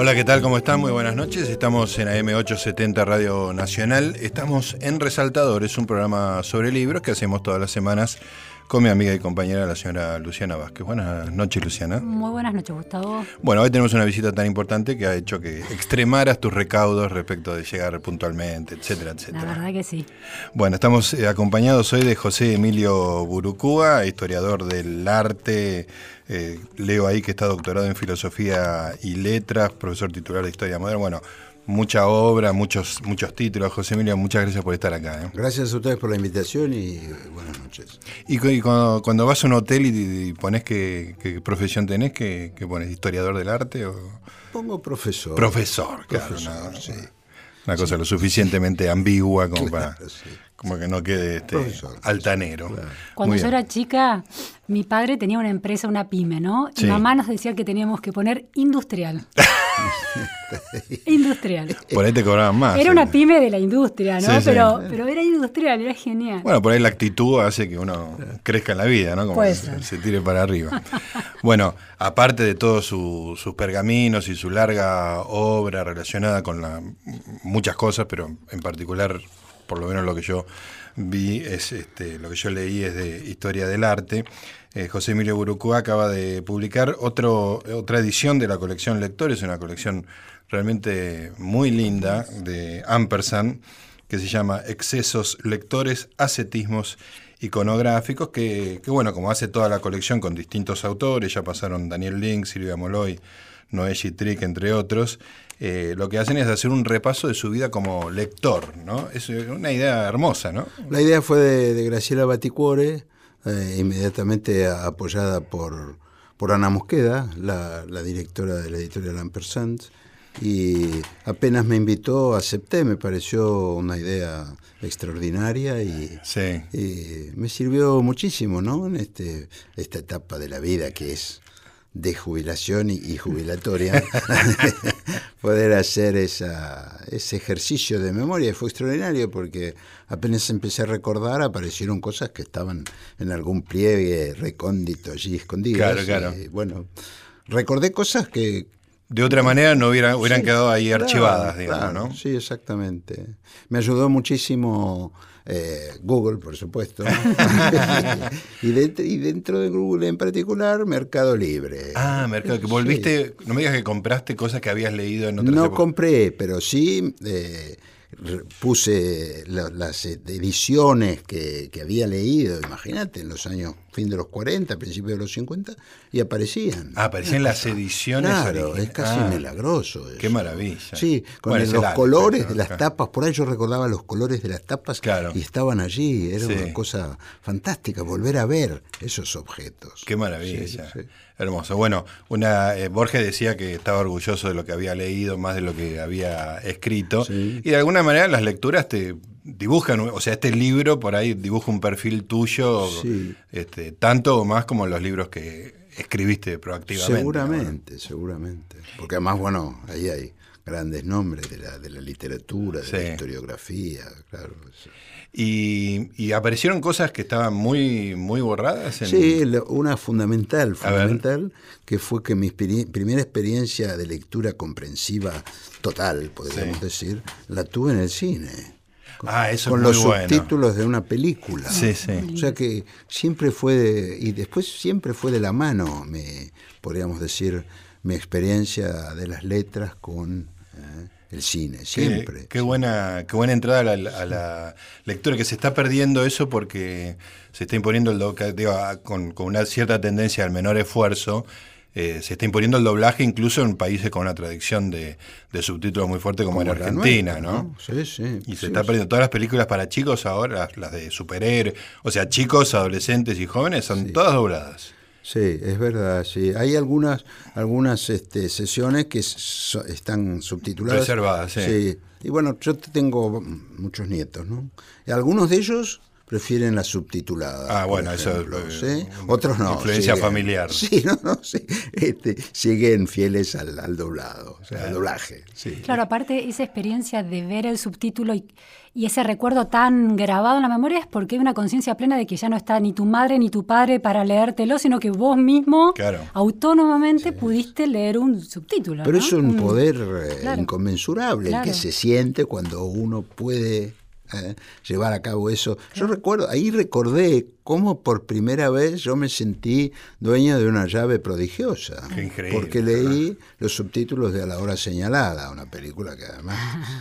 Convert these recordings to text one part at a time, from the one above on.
Hola, ¿qué tal? ¿Cómo están? Muy buenas noches. Estamos en AM870 Radio Nacional. Estamos en Resaltadores, un programa sobre libros que hacemos todas las semanas con mi amiga y compañera, la señora Luciana Vázquez. Buenas noches, Luciana. Muy buenas noches, Gustavo. Bueno, hoy tenemos una visita tan importante que ha hecho que extremaras tus recaudos respecto de llegar puntualmente, etcétera, etcétera. La verdad que sí. Bueno, estamos eh, acompañados hoy de José Emilio Burucúa, historiador del arte. Eh, leo ahí que está doctorado en filosofía y letras, profesor titular de historia moderna. Bueno, mucha obra, muchos, muchos títulos. José Emilio, muchas gracias por estar acá. ¿eh? Gracias a ustedes por la invitación y buenas noches. Y, cuando, vas a un hotel y, pones qué, profesión tenés, ¿qué, pones? ¿Historiador del arte? O? Pongo profesor. Profesor, claro. Una, cosa lo suficientemente ambigua como para como que no quede este altanero. Cuando yo era chica, mi padre tenía una empresa, una pyme, ¿no? Y mamá nos decía que teníamos que poner industrial. industrial. Por ahí te cobraban más. Era una pyme de la industria, ¿no? pero, pero era industrial, era genial. Bueno, por ahí la actitud hace que uno crezca en la vida, ¿no? Como se, tire para arriba. bueno, aparte de todos sus pergaminos y su larga obra relacionada con la, muchas cosas, pero en particular, por lo menos lo que yo vi, es este, lo que yo leí es de historia del arte. Eh, José Emilio Burucúa acaba de publicar otro, otra edición de la colección Lectores, una colección realmente muy linda de Ampersand, que se llama Excesos Lectores, Ascetismos Iconográficos, que, bueno, como hace toda la colección con distintos autores, ya pasaron Daniel Link, Silvia Moloy, Noé Trick, entre otros, eh, lo que hacen es hacer un repaso de su vida como lector, ¿no? Es una idea hermosa, ¿no? La idea fue de, de Graciela Baticuore, eh, inmediatamente apoyada por, por Ana Mosqueda, la, directora de la editorial Ampersand, y apenas me invitó, acepté, me pareció una idea extraordinaria y, y me sirvió muchísimo ¿no? en este, esta etapa de la vida que es de jubilación y, jubilatoria, poder hacer esa, ese ejercicio de memoria. Fue extraordinario porque apenas empecé a recordar aparecieron cosas que estaban en algún pliegue recóndito allí escondidas. Claro, claro. bueno, recordé cosas que... De otra manera no hubieran, hubieran quedado ahí archivadas, digamos, ¿no? Sí, exactamente. Me ayudó muchísimo eh, Google, por supuesto, y, dentro, de Google en particular, Mercado Libre. Ah, Mercado, que volviste, no me digas que compraste cosas que habías leído en otras No compré, pero sí... Eh, puse las ediciones que, había leído, imagínate, en los años fin de los 40, principios de los 50, y aparecían. Ah, aparecían las ediciones. Claro, es casi ah, milagroso. Qué maravilla. Sí, con los colores de las tapas, por ahí yo recordaba los colores de las tapas y estaban allí, era una cosa fantástica, volver a ver esos objetos. Qué maravilla. Hermoso. Bueno, una eh, Borges decía que estaba orgulloso de lo que había leído, más de lo que había escrito. Y de alguna manera las lecturas te dibujan, o sea, este libro por ahí dibuja un perfil tuyo, este, tanto o más como los libros que escribiste proactivamente. Seguramente, seguramente. Porque además, bueno, ahí hay grandes nombres de la, de la literatura, de la historiografía, claro. Y, aparecieron cosas que estaban muy, muy borradas. Sí, una fundamental, fundamental, que fue que mi primera experiencia de lectura comprensiva total, podríamos decir, la tuve en el cine. Ah, eso con es muy los subtítulos de una película. Sí, sí. O sea que siempre fue, de, y después siempre fue de la mano, me, podríamos decir, mi experiencia de las letras con el cine, siempre. Qué, buena, qué buena entrada a la, lectura, que se está perdiendo eso porque se está imponiendo el digo, con, con, una cierta tendencia al menor esfuerzo. Eh, se está imponiendo el doblaje incluso en países con una tradición de, subtítulos muy fuerte como, en Argentina, ¿no? Sí, sí. Y se está perdiendo todas las películas para chicos ahora, las, de superhéroes, o sea, chicos, adolescentes y jóvenes, son todas dobladas. Sí, es verdad, sí. Hay algunas, algunas este, sesiones que están subtituladas. Reservadas, sí. Y bueno, yo tengo muchos nietos, ¿no? Y algunos de ellos prefieren la subtitulada. Ah, bueno, eso ¿sí? Otros no. Influencia familiar. Sí, no, no, sí. Este, siguen fieles al, doblado, o sea, al doblaje. Claro, aparte esa experiencia de ver el subtítulo y, ese recuerdo tan grabado en la memoria es porque hay una conciencia plena de que ya no está ni tu madre ni tu padre para leértelo, sino que vos mismo autónomamente pudiste leer un subtítulo. Pero es un poder eh, inconmensurable el que se siente cuando uno puede ¿eh? llevar a cabo eso. Yo recuerdo, ahí recordé cómo por primera vez yo me sentí dueño de una llave prodigiosa. porque leí los subtítulos de A la hora señalada, una película que además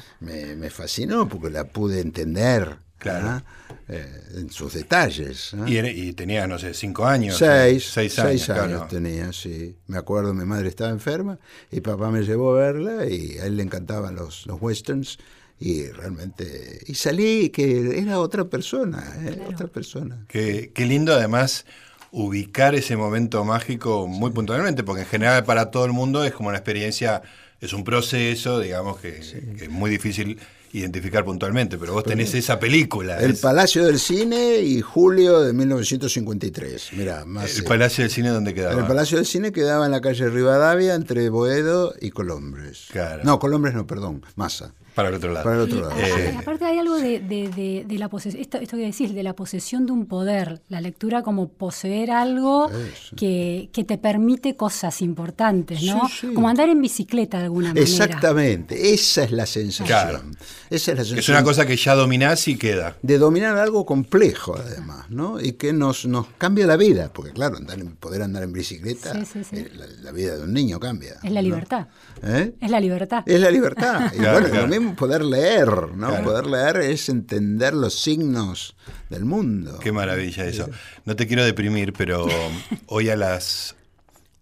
me, fascinó porque la pude entender. Claro. Eh, en sus detalles. Y, tenía, no sé, cinco años. Seis, seis años. Seis años tenía, sí. Me acuerdo, mi madre estaba enferma y papá me llevó a verla y a él le encantaban los, los westerns y realmente y salí que era otra persona ¿eh? otra persona qué, qué, lindo además ubicar ese momento mágico muy puntualmente porque en general para todo el mundo es como una experiencia es un proceso digamos que, es muy difícil identificar puntualmente, pero vos tenés esa película. El Palacio del Cine y julio de 1953. Mira, más ¿El Palacio del Cine dónde quedaba? El Palacio del Cine quedaba en la calle Rivadavia entre Boedo y Colombres. Claro. No, Colombres no, perdón, Massa. Para el otro lado. Para el otro lado. Eh, aparte hay algo de, de, de, la posesión, esto, esto que decís, de la posesión de un poder, la lectura como poseer algo que, que, te permite cosas importantes, ¿no? Como andar en bicicleta de alguna manera. Exactamente, esa es la sensación. Esa es, la sensación. es una cosa que ya dominás y queda. De dominar algo complejo, además, ¿no? Y que nos, nos cambia la vida, porque claro, andar poder andar en bicicleta, eh, la, vida de un niño cambia. Es la libertad. ¿Eh? Es la libertad. Es la libertad. Y bueno, lo mismo poder leer, ¿no? Poder leer es entender los signos del mundo. Qué maravilla eso. No te quiero deprimir, pero hoy a las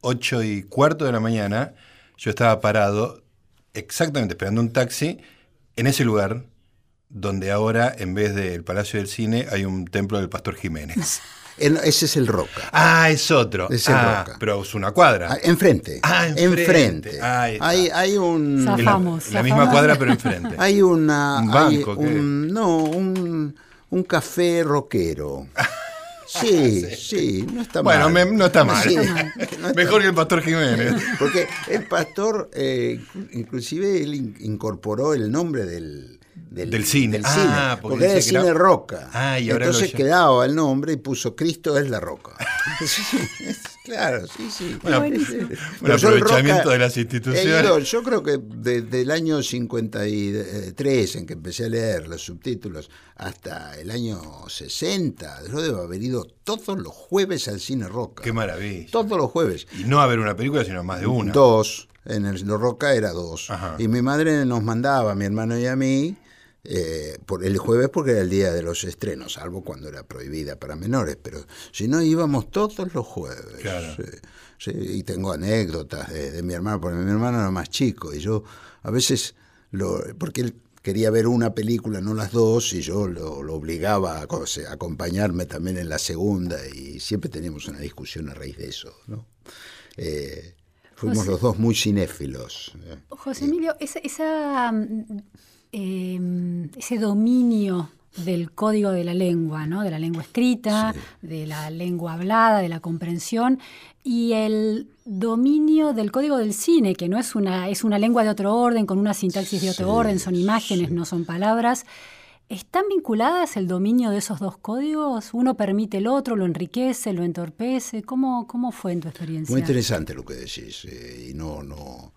ocho y cuarto de la mañana yo estaba parado exactamente esperando un taxi en ese lugar donde ahora en vez del Palacio del Cine hay un templo del Pastor Jiménez. ese es el Roca. Ah, es otro. Es el ah, Roca. Pero es una cuadra. Ah, enfrente. Ah, enfrente. Hay, hay un. la, misma cuadra, pero enfrente. Hay una. Un banco. no, un, un café rockero. Sí, sí, no está mal. Bueno, no está mal. Mejor que el pastor Jiménez. Porque el pastor, eh, inclusive, él incorporó el nombre del, del, cine. ah, porque, era el cine roca. Ah, y ahora Entonces quedaba el nombre y puso Cristo es la roca. claro, sí, sí. Bueno, un aprovechamiento de las instituciones. yo creo que desde el año 53, en que empecé a leer los subtítulos, hasta el año 60, yo debo haber ido todos los jueves al cine roca. Qué maravilla. Todos los jueves. Y no a ver una película, sino más de una. Dos. En el Roca era dos. Y mi madre nos mandaba, a mi hermano y a mí, eh, por el jueves porque era el día de los estrenos, salvo cuando era prohibida para menores, pero si no íbamos todos los jueves. y tengo anécdotas de, mi hermano, porque mi hermano era más chico y yo a veces, lo, porque él quería ver una película, no las dos, y yo lo, obligaba a, acompañarme también en la segunda y siempre teníamos una discusión a raíz de eso. ¿no? Eh, fuimos los dos muy cinéfilos. ¿eh? José Emilio, esa, esa Em, ese dominio del código de la lengua, ¿no? de la lengua escrita, de la lengua hablada, de la comprensión, y el dominio del código del cine, que no es una, es una lengua de otro orden, con una sintaxis de otro orden, son imágenes, no son palabras. ¿Están vinculadas el dominio de esos dos códigos? ¿Uno permite el otro, lo enriquece, lo entorpece? ¿Cómo, cómo fue en tu experiencia? Muy interesante lo que decís, eh, y no, no,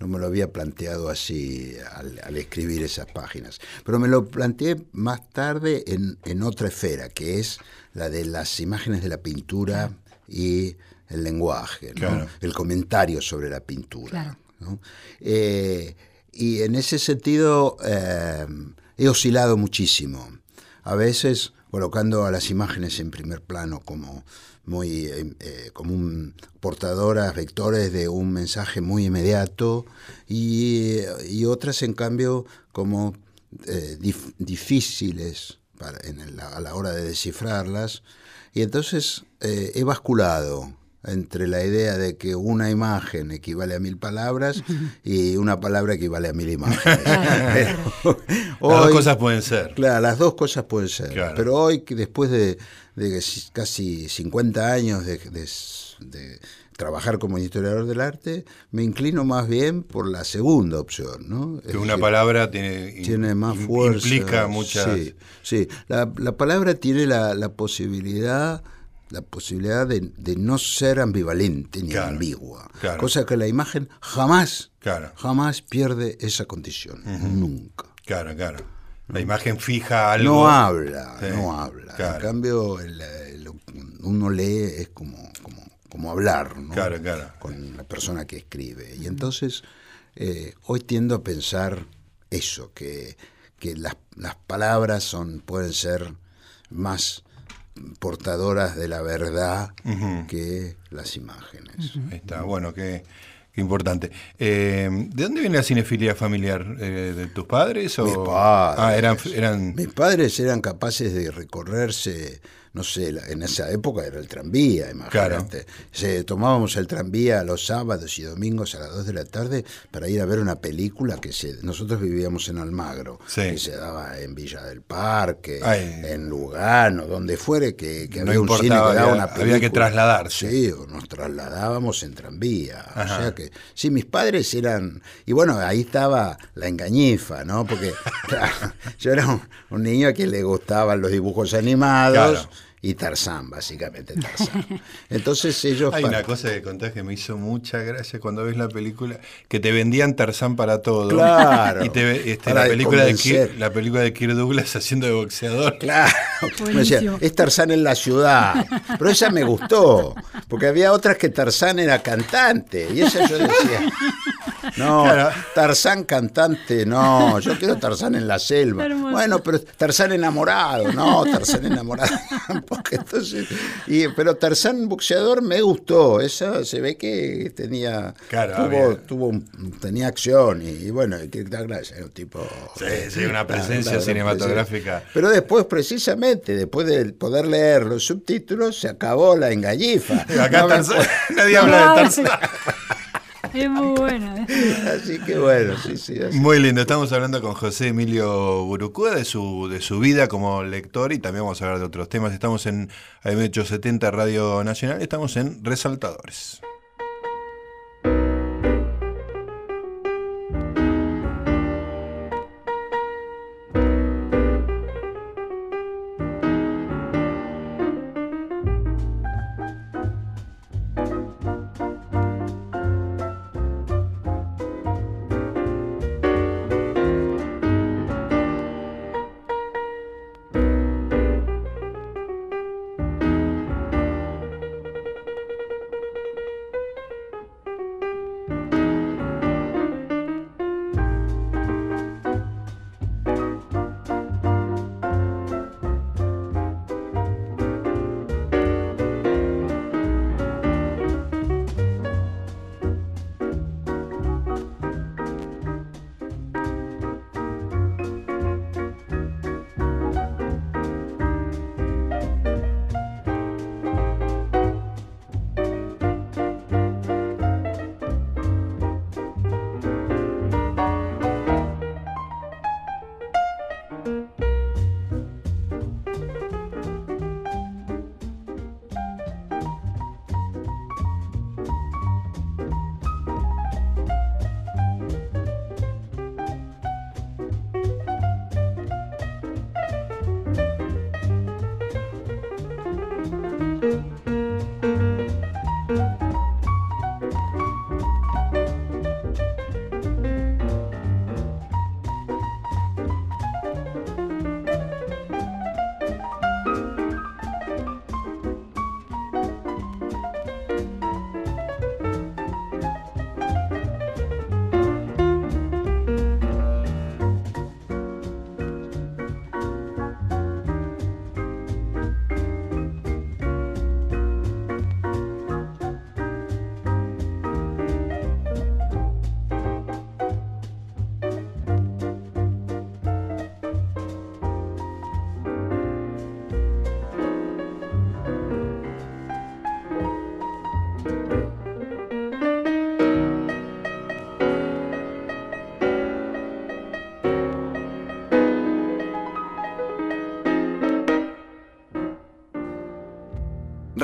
no me lo había planteado así al, escribir esas páginas. Pero me lo planteé más tarde en, otra esfera, que es la de las imágenes de la pintura y el lenguaje, el comentario sobre la pintura. Eh, y en ese sentido eh, he oscilado muchísimo. A veces colocando a las imágenes en primer plano como muy eh, eh, como un portadoras, vectores de un mensaje muy inmediato y, otras en cambio como eh, difíciles para, a la hora de descifrarlas y entonces he basculado entre la idea de que una imagen equivale a mil palabras y una palabra equivale a mil imágenes. las dos cosas pueden ser. Claro, las dos cosas pueden ser. Pero hoy, después de, casi 50 años de, trabajar como historiador del arte, me inclino más bien por la segunda opción. ¿no? Que una palabra tiene, tiene más fuerza. Implica muchas... Sí, sí. La, la palabra tiene la, la posibilidad la posibilidad de, no ser ambivalente ni ambigua. Cosa que la imagen jamás, jamás pierde esa condición. Nunca. Claro, claro. La imagen fija algo. No habla, no habla. En cambio, uno lee es como, como, como hablar ¿no? con la persona que escribe. Y entonces, eh, hoy tiendo a pensar eso, que, que las, las palabras son, pueden ser más portadoras de la verdad que las imágenes. Está, bueno, qué, importante. Eh, ¿De dónde viene la cinefilia familiar? Eh, ¿De tus padres? O? Mis padres. Ah, eran, eran... Mis padres eran capaces de recorrerse no sé, en esa época era el tranvía, imagínate. Se, tomábamos el tranvía los sábados y domingos a las 2 de la tarde para ir a ver una película que se, nosotros vivíamos en Almagro, que se daba en Villa del Parque, en Lugano, donde fuere que, había un cine que daba una película. Había que trasladarse. Sí, o nos trasladábamos en tranvía. O sea que, sí, mis padres eran, y bueno, ahí estaba la engañifa, ¿no? Porque yo era un, niño a quien le gustaban los dibujos animados y Tarzán, básicamente Tarzán. Entonces ellos... Hay una cosa que contás que me hizo mucha gracia cuando ves la película, que te vendían Tarzán para todo. Claro. Y te, este, la, película de Kirk, la película de Kirk Douglas haciendo de boxeador. Claro. Me decía, es Tarzán en la ciudad. Pero esa me gustó, porque había otras que Tarzán era cantante. Y esa yo decía... No, Tarzán cantante, no, yo quiero Tarzán en la selva. Bueno, pero Tarzán enamorado, no, Tarzán enamorado. entonces, y, pero Tarzán boxeador me gustó, esa se ve que tenía tuvo, tenía acción y, bueno, que da gracia, un tipo sí, una presencia cinematográfica. Pero después precisamente, después de poder leer los subtítulos, se acabó la engañifa. Acá nadie habla de Tarzán. Es muy bueno. Así que bueno, sí, sí. Muy lindo. Estamos hablando con José Emilio Burucúa de su, de su vida como lector y también vamos a hablar de otros temas. Estamos en AM870 Radio Nacional, estamos en Resaltadores.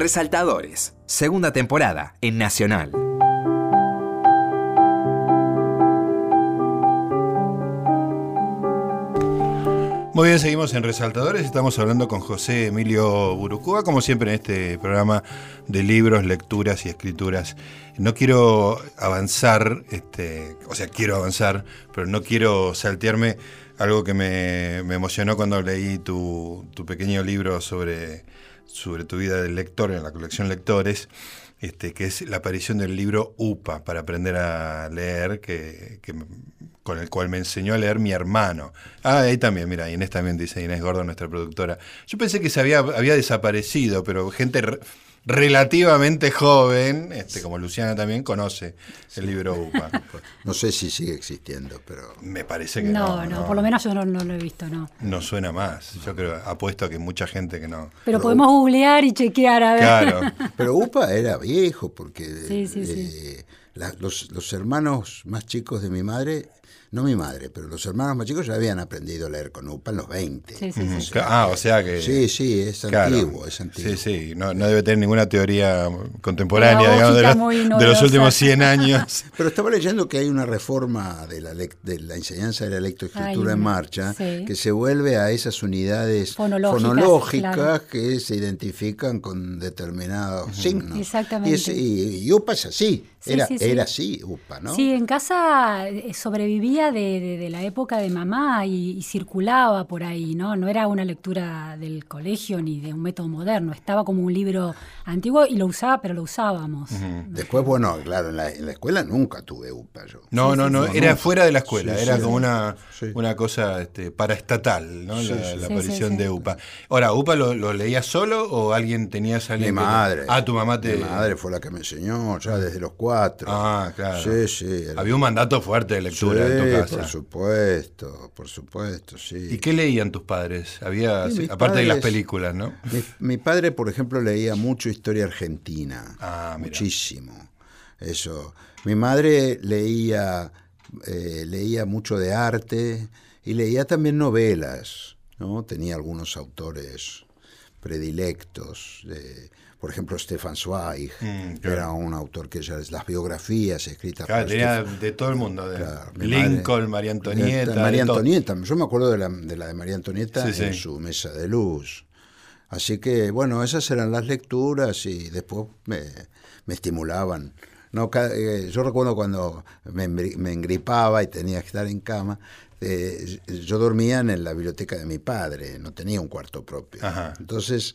Resaltadores, segunda temporada en Nacional. Muy bien, seguimos en Resaltadores. Estamos hablando con José Emilio Burucúa, como siempre en este programa de libros, lecturas y escrituras. No quiero avanzar, este, o sea, quiero avanzar, pero no quiero saltearme algo que me, emocionó cuando leí tu, pequeño libro sobre, sobre tu vida de lector en la colección Lectores. Este, que es la aparición del libro UPA para aprender a leer, que, que con el cual me enseñó a leer mi hermano. Ah, ahí también, mira, Inés también dice, Inés Gordo, nuestra productora. Yo pensé que se había, había desaparecido, pero gente relativamente joven, este, como Luciana también, conoce el libro UPA. No sé si sigue existiendo, pero... Me parece que no. No, no, por lo menos yo no, lo he visto, no. No suena más. Yo creo, apuesto a que mucha gente que no... Pero, podemos googlear y chequear a ver. Claro. pero UPA era viejo, porque eh, los, los hermanos más chicos de mi madre no mi madre, pero los hermanos más chicos ya habían aprendido a leer con UPA en los 20. Sí, sí, ah, o sea que... Sí, sí, es antiguo, es antiguo. Sí, sí, no, debe tener ninguna teoría contemporánea, digamos, de, los últimos 100 años. pero estaba leyendo que hay una reforma de la, de la enseñanza de la lectoescritura en marcha que se vuelve a esas unidades fonológicas, que se identifican con determinados signos. Exactamente. Y, UPA es así, era, era así UPA, ¿no? Sí, en casa eh, de, la época de mamá y, circulaba por ahí, ¿no? No era una lectura del colegio ni de un método moderno, estaba como un libro antiguo y lo usaba, pero lo usábamos. Después, bueno, claro, en la, escuela nunca tuve UPA yo. No, no, no, era fuera de la escuela, era como una, una cosa este, paraestatal, ¿no? la, aparición de UPA. Ahora, ¿UPA lo, lo leías solo o alguien tenías alguien? Mi madre. Ah, tu mamá te... Mi madre fue la que me enseñó ya desde los cuatro. Ah, claro. Sí, sí. Había un mandato fuerte de lectura por supuesto, por supuesto, sí. ¿Y qué leían tus padres? Había, aparte de las películas, ¿no? Mi, padre, por ejemplo, leía mucho historia argentina. Ah, muchísimo. Eso. Mi madre leía, eh, leía mucho de arte y leía también novelas, ¿no? Tenía algunos autores predilectos. De, por ejemplo, Stefan Zweig mm, era un autor que ya las biografías escritas por tenía de todo el mundo, de Lincoln, María Antonieta. María Antonieta, yo me acuerdo de la de, María Antonieta en su mesa de luz. Así que, bueno, esas eran las lecturas y después me, estimulaban. No, eh, yo recuerdo cuando me, engripaba y tenía que estar en cama, eh, yo dormía en la biblioteca de mi padre, no tenía un cuarto propio. Entonces,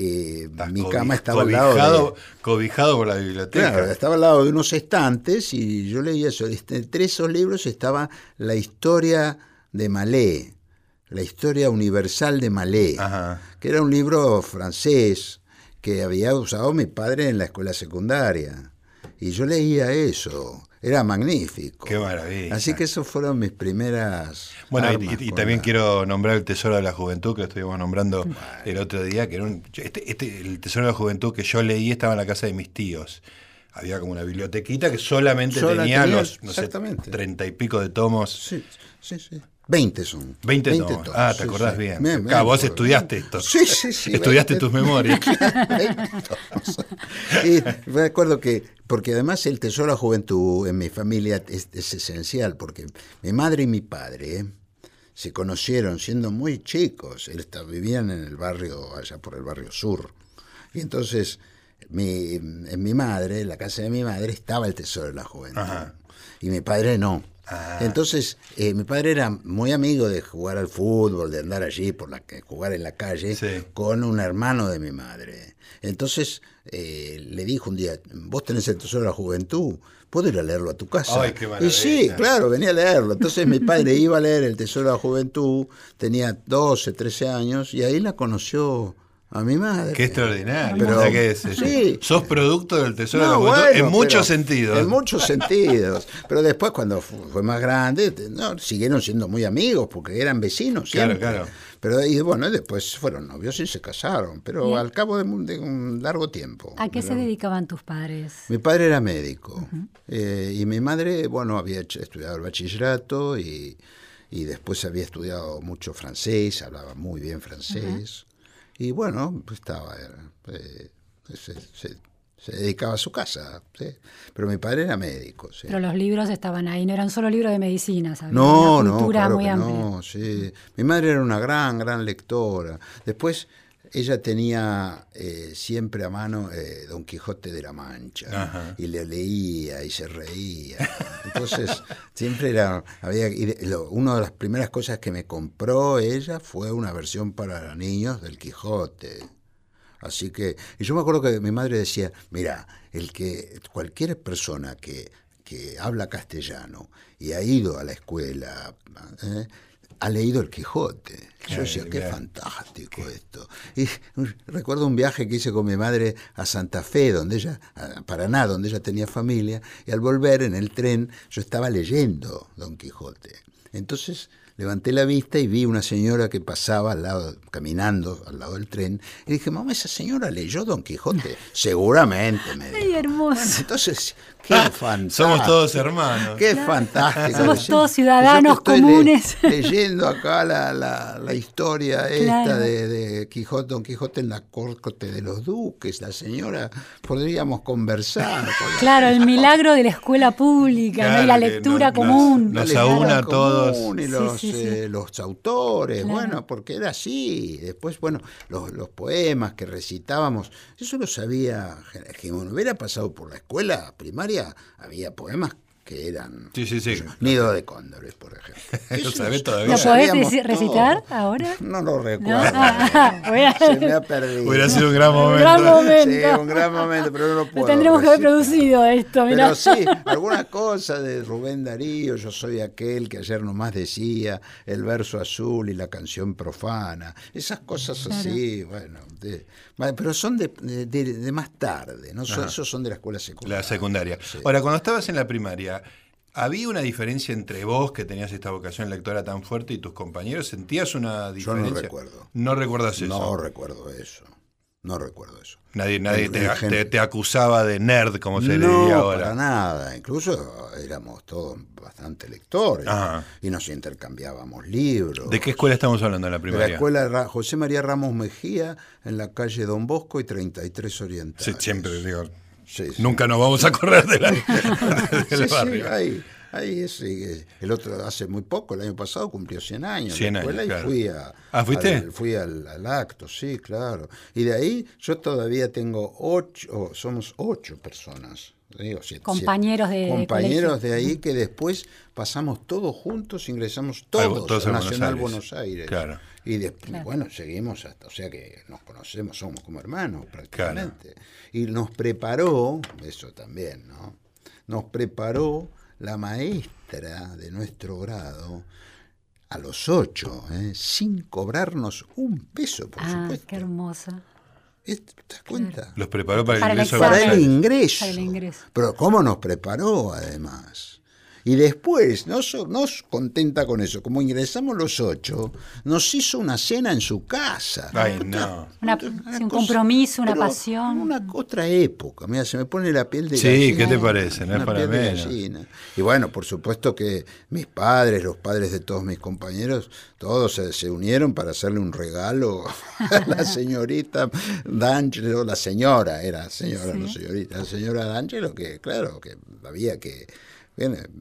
eh, mi cama estaba al lado de, cobijado por la biblioteca. Claro, estaba al lado de unos estantes y yo leía eso. Este, entre esos libros estaba la historia de Malé, la historia universal de Malé, que era un libro francés que había usado mi padre en la escuela secundaria. Y yo leía eso. Era magnífico. Qué maravilla. Así que esas fueron mis primeras. Bueno, y, también quiero nombrar el Tesoro de la Juventud, que lo estuvimos nombrando el otro día, que era un, este, este, el Tesoro de la Juventud que yo leí estaba en la casa de mis tíos. Había como una bibliotequita que solamente tenía, los no sé, treinta y pico de tomos. Sí, sí, sí. 20 son. 20, 20 tomos. Ah, te acordás bien. vos estudiaste esto. Sí, sí, sí. Estudiaste tus memorias. y recuerdo que, porque además el tesoro de la juventud en mi familia es, esencial, porque mi madre y mi padre se conocieron siendo muy chicos. Vivían en el barrio, allá por el barrio sur. Y entonces, mi, en mi madre, en la casa de mi madre, estaba el tesoro de la juventud. Y mi padre no. Ah. Entonces, eh, mi padre era muy amigo de jugar al fútbol, de andar allí, por la jugar en la calle, con un hermano de mi madre. Entonces, eh, le dijo un día, vos tenés el tesoro de la juventud, ¿puedo ir a leerlo a tu casa? y sí, claro, venía a leerlo. Entonces mi padre iba a leer el tesoro de la juventud, tenía 12, 13 años, y ahí la conoció a mi madre. Qué extraordinario. Pero, sí. Sos producto del tesoro de la juventud en muchos sentidos. En muchos sentidos. Pero después, cuando fue más grande, no, siguieron siendo muy amigos porque eran vecinos. Siempre. Claro, claro. Pero y bueno, después fueron novios y se casaron, pero al cabo de, un largo tiempo. ¿A qué se dedicaban tus padres? Mi padre era médico eh, y mi madre, bueno, había estudiado el bachillerato y, y después había estudiado mucho francés, hablaba muy bien francés. Y bueno, pues estaba, eh, se, dedicaba a su casa. Pero mi padre era médico. Pero los libros estaban ahí, no eran solo libros de medicina, No, no, claro no, sí. Mi madre era una gran, gran lectora. Después ella tenía eh, siempre a mano eh, Don Quijote de la Mancha y le leía y se reía. Entonces, siempre era. Había, una de las primeras cosas que me compró ella fue una versión para niños del Quijote. Así que. Y yo me acuerdo que mi madre decía: Mira, el que cualquier persona que, que habla castellano y ha ido a la escuela. ¿eh? Ha leído el Quijote. Yo decía, qué fantástico esto. Y recuerdo un viaje que hice con mi madre a Santa Fe, donde ella, a Paraná, donde ella tenía familia, y al volver en el tren yo estaba leyendo Don Quijote. Entonces levanté la vista y vi una señora que pasaba al lado, caminando al lado del tren, y dije, mamá, esa señora leyó Don Quijote. Seguramente, me dijo. Ay, hermoso. entonces, qué ah, fantástico. Somos todos hermanos. Qué fantástico. Somos todos ciudadanos comunes. leyendo acá la, la, historia esta de, Quijote, Don Quijote en la corte de los duques, la señora, podríamos conversar. Claro, el milagro de la escuela pública, la lectura común. Nos, aúna a todos. Y los, eh, los autores, bueno, porque era así. Después, bueno, los, los, poemas que recitábamos, eso lo sabía, que me hubiera pasado por la escuela primaria, había poemas que eran sí, sí, sí. Nido de Cóndores, por ejemplo. ¿Lo sabés todavía? ¿Lo podés recitar ahora? No lo recuerdo. Se me ha perdido. Hubiera sido un gran momento. Un gran momento. Sí, un gran momento, pero no lo puedo. tendremos que haber producido esto, Pero sí, alguna cosa de Rubén Darío, yo soy aquel que ayer nomás decía, el verso azul y la canción profana. Esas cosas así, bueno. pero son de, de, más tarde, ¿no? esos son de la escuela secundaria. La secundaria. Ahora, cuando estabas en la primaria, ¿Había una diferencia entre vos, que tenías esta vocación lectora tan fuerte, y tus compañeros? ¿Sentías una diferencia? Yo no recuerdo. ¿No recuerdas eso? No recuerdo eso. No recuerdo eso. Nadie, nadie te, acusaba de nerd, como se le diría ahora. No, para nada. Incluso éramos todos bastante lectores y nos intercambiábamos libros. ¿De qué escuela estamos hablando en la primaria? De la escuela José María Ramos Mejía, en la calle Don Bosco y 33 Oriental. Sí, siempre digo, Nunca nos vamos a correr de la, del barrio. Ahí, ahí el otro hace muy poco, el año pasado cumplió 100 años. 100 años, y fui a, ¿Ah, fuiste? Al, fui al, acto, sí, claro. Y de ahí yo todavía tengo ocho, somos ocho personas. compañeros de compañeros de ahí que después pasamos todos juntos ingresamos todos, a Nacional Buenos Aires, Claro. Y después, bueno, seguimos hasta, o sea que nos conocemos, somos como hermanos prácticamente. Y nos preparó, eso también, ¿no? Nos preparó la maestra de nuestro grado a los ocho, ¿eh? sin cobrarnos un peso, por ah, Qué hermosa. ¿Te das cuenta? Los preparó para, el, ingreso para el ingreso. Para el ingreso. Pero ¿cómo nos preparó además? Y después, no, nos contenta con eso, como ingresamos los ocho, nos hizo una cena en su casa. Ay, no. un compromiso, una pasión. Una otra época. Mira, se me pone la piel de Sí, ¿qué te parece? No es para menos. Y bueno, por supuesto que mis padres, los padres de todos mis compañeros, todos se, unieron para hacerle un regalo a la señorita D'Angelo, la señora, era señora, no señorita, la señora D'Angelo, que claro, que había que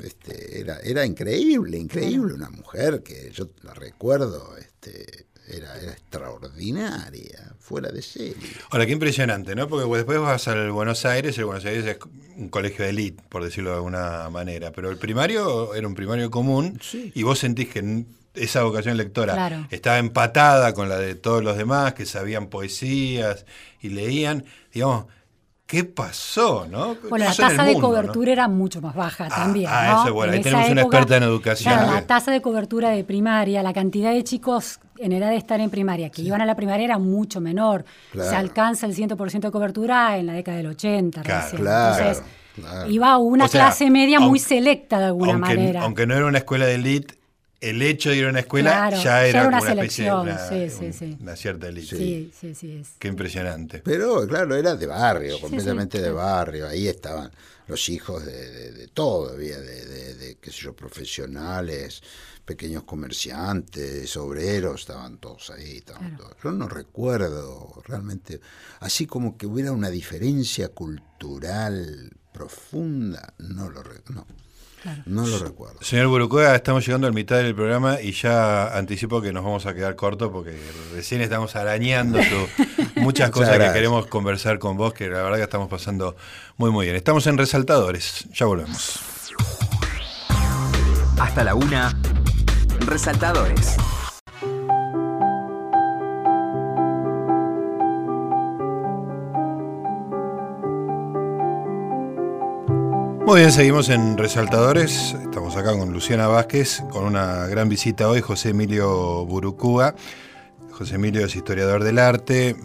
este, era, era increíble, increíble, una mujer que yo la recuerdo, este, era, extraordinaria, fuera de serie. Ahora, qué impresionante, ¿no? Porque después vas al Buenos Aires, el Buenos Aires es un colegio de élite, por decirlo de alguna manera, pero el primario era un primario común y vos sentís que esa vocación lectora estaba empatada con la de todos los demás que sabían poesías y leían, digamos, ¿Qué pasó? ¿no? Bueno, la tasa de cobertura era mucho más baja ah, también. Ah, eso, bueno, ahí tenemos una experta en educación. la tasa de cobertura de primaria, la cantidad de chicos en edad de estar en primaria que iban a la primaria era mucho menor. Se alcanza el 100% de cobertura en la década del 80. Claro, claro Entonces, iba una clase media muy selecta de alguna manera. Aunque no era una escuela de elite, el hecho de ir a una escuela ya, era una, selección, sí, sí. una cierta élite. Sí, sí, sí. Es. Qué impresionante. Pero claro, era de barrio, completamente de barrio. Ahí estaban los hijos de, de, todo, había de, de, qué sé yo, profesionales, pequeños comerciantes, obreros, estaban todos ahí. Yo no recuerdo realmente, así como que hubiera una diferencia cultural profunda, no lo recuerdo. No. No lo recuerdo. Señor Burucuega, estamos llegando a la mitad del programa y ya anticipo que nos vamos a quedar cortos porque recién estamos arañando muchas cosas que queremos conversar con vos, que la verdad que estamos pasando muy muy bien. Estamos en Resaltadores, ya volvemos. Hasta la una, Resaltadores. Muy bien, seguimos en Resaltadores. Estamos acá con Luciana Vázquez, con una gran visita hoy, José Emilio Burucúa. José Emilio es historiador del arte,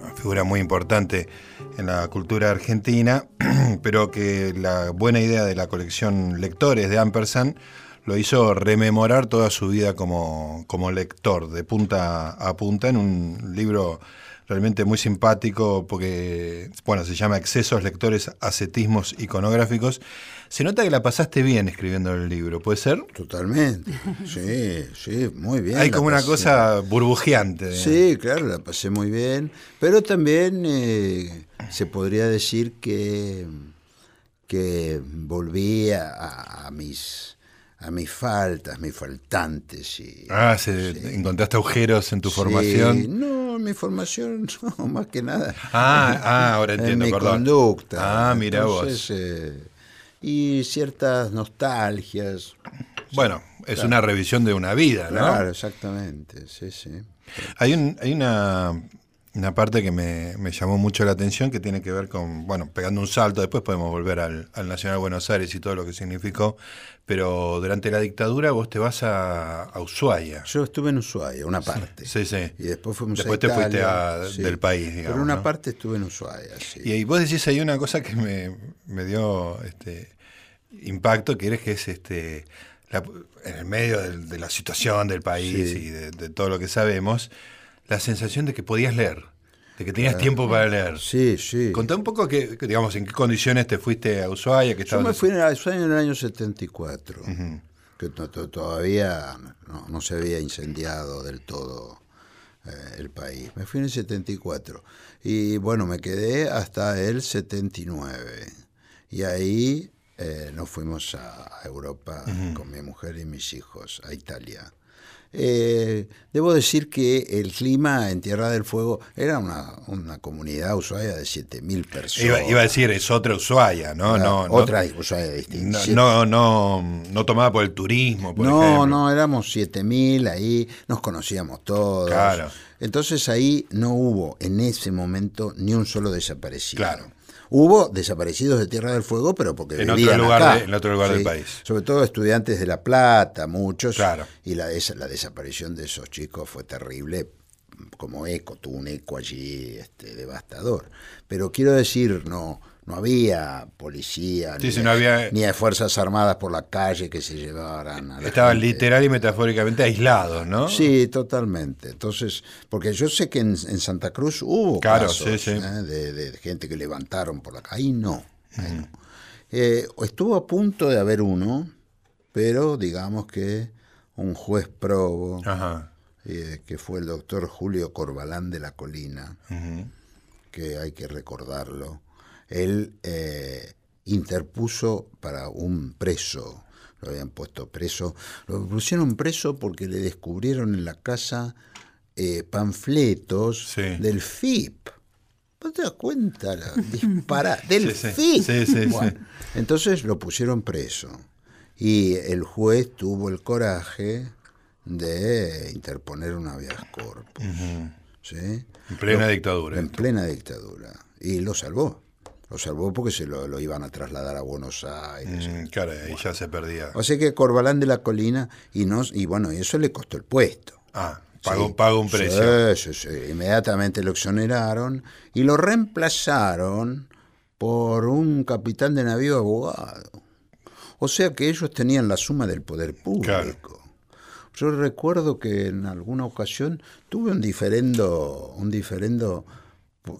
una figura muy importante en la cultura argentina, pero que la buena idea de la colección Lectores de Ampersand lo hizo rememorar toda su vida como, como lector, de punta a punta, en un libro realmente muy simpático porque, bueno, se llama Excesos, Lectores, Ascetismos Iconográficos. Se nota que la pasaste bien escribiendo el libro, ¿puede ser? Totalmente, sí, sí, muy bien. Hay como una cosa burbujeante. Sí, claro, la pasé muy bien, pero también eh, se podría decir que, que volví a, mis a mis faltas, mis faltantes. Y, ah, ¿encontraste agujeros en tu formación? No, mi formación, no, más que nada. Ah, ah ahora entiendo, en mi conducta. Ah, mira vos. Eh, y ciertas nostalgias. Bueno, es una revisión de una vida, ¿no? Claro, exactamente, sí, sí. Hay, un, hay una una parte que me, llamó mucho la atención que tiene que ver con, bueno, pegando un salto, después podemos volver al, Nacional Buenos Aires y todo lo que significó, pero durante la dictadura vos te vas a, Ushuaia. Yo estuve en Ushuaia, una parte. Sí, sí. Y después fuimos después te fuiste del país, digamos. Pero una parte estuve en Ushuaia, sí. Y, vos decís ahí una cosa que me, dio este impacto, que eres que es este en el medio de, la situación del país y de, de todo lo que sabemos, la sensación de que podías leer, de que tenías tiempo para leer. Sí, sí. Contá un poco que, digamos, en qué condiciones te fuiste a Ushuaia. Que Yo me fui a Ushuaia en el año 74, que todavía no, se había incendiado del todo eh, el país. Me fui en el 74 y bueno, me quedé hasta el 79 y ahí eh, nos fuimos a Europa con mi mujer y mis hijos, a Italia. Eh, debo decir que el clima en Tierra del Fuego era una, una comunidad Ushuaia de 7.000 personas. Iba, a decir, es otra Ushuaia, ¿no? no, otra Ushuaia distinta. No, no, no, tomada por el turismo, por No, no, éramos 7.000 ahí, nos conocíamos todos. Claro. Entonces ahí no hubo en ese momento ni un solo desaparecido. Claro. Hubo desaparecidos de Tierra del Fuego, pero porque en vivían otro lugar acá. en otro lugar del país. Sobre todo estudiantes de La Plata, muchos. Claro. Y la, la desaparición de esos chicos fue terrible como eco, tuvo un eco allí este, devastador. Pero quiero decir, no, no había policía, ni, de Fuerzas Armadas por la calle que se llevaran a Estaban literal y metafóricamente aislados, ¿no? Sí, totalmente. Entonces, porque yo sé que en, Santa Cruz hubo casos ¿eh? De, gente que levantaron por la calle. Ahí no. Eh, estuvo a punto de haber uno, pero digamos que un juez probo, eh, que fue el doctor Julio Corbalán de la Colina, que hay que recordarlo, él eh, interpuso para un preso, lo habían puesto preso, lo pusieron preso porque le descubrieron en la casa eh, panfletos del FIP. ¿No te das cuenta? La dispara del FIP. entonces lo pusieron preso. Y el juez tuvo el coraje de interponer un habeas corpus. En plena dictadura. En plena dictadura. Y lo salvó. Lo salvó porque se lo, iban a trasladar a Buenos Aires. Mm, claro, y ya se perdía. O sea que Corbalán de la Colina, y, nos, y bueno, eso le costó el puesto. Ah, pagó, un precio. Sí, sí, sí. Inmediatamente lo exoneraron y lo reemplazaron por un capitán de navío abogado. O sea que ellos tenían la suma del poder público. Yo recuerdo que en alguna ocasión tuve un diferendo, un diferendo